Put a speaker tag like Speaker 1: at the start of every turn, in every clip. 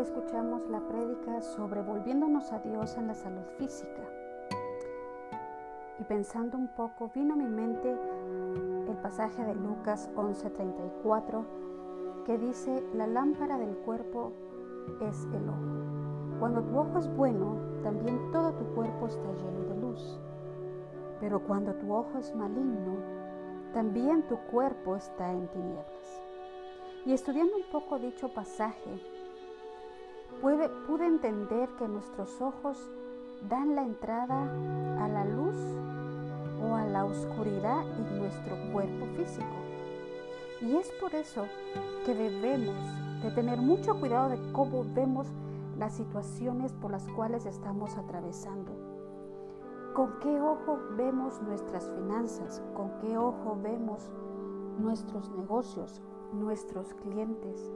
Speaker 1: escuchamos la prédica sobre volviéndonos a Dios en la salud física. Y pensando un poco, vino a mi mente el pasaje de Lucas 11:34 que dice, la lámpara del cuerpo es el ojo. Cuando tu ojo es bueno, también todo tu cuerpo está lleno de luz. Pero cuando tu ojo es maligno, también tu cuerpo está en tinieblas. Y estudiando un poco dicho pasaje, pude, entender que nuestros ojos dan la entrada a la luz o a la oscuridad en nuestro cuerpo físico. Y es por eso que debemos de tener mucho cuidado de cómo vemos las situaciones por las cuales estamos atravesando. ¿Con qué ojo vemos nuestras finanzas? ¿Con qué ojo vemos nuestros negocios, nuestros clientes?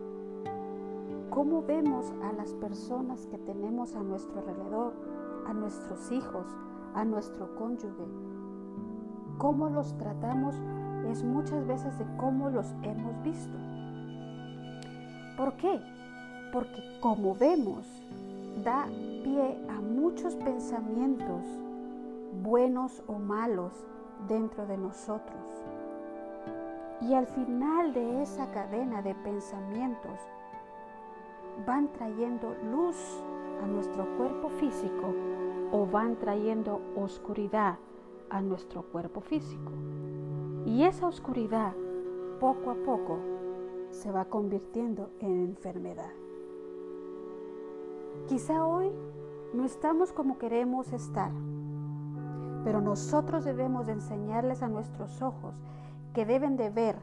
Speaker 1: ¿Cómo vemos a las personas que tenemos a nuestro alrededor, a nuestros hijos, a nuestro cónyuge? ¿Cómo los tratamos? Es muchas veces de cómo los hemos visto. ¿Por qué? Porque como vemos, da pie a muchos pensamientos, buenos o malos, dentro de nosotros. Y al final de esa cadena de pensamientos, van trayendo luz a nuestro cuerpo físico o van trayendo oscuridad a nuestro cuerpo físico. Y esa oscuridad poco a poco se va convirtiendo en enfermedad. Quizá hoy no estamos como queremos estar, pero nosotros debemos de enseñarles a nuestros ojos que deben de ver,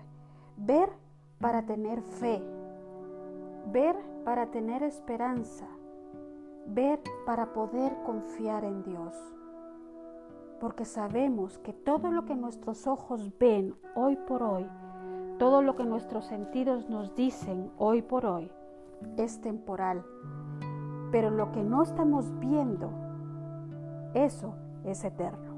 Speaker 1: ver para tener fe, ver para tener esperanza, ver para poder confiar en Dios. Porque sabemos que todo lo que nuestros ojos ven hoy por hoy, todo lo que nuestros sentidos nos dicen hoy por hoy, es temporal. Pero lo que no estamos viendo, eso es eterno.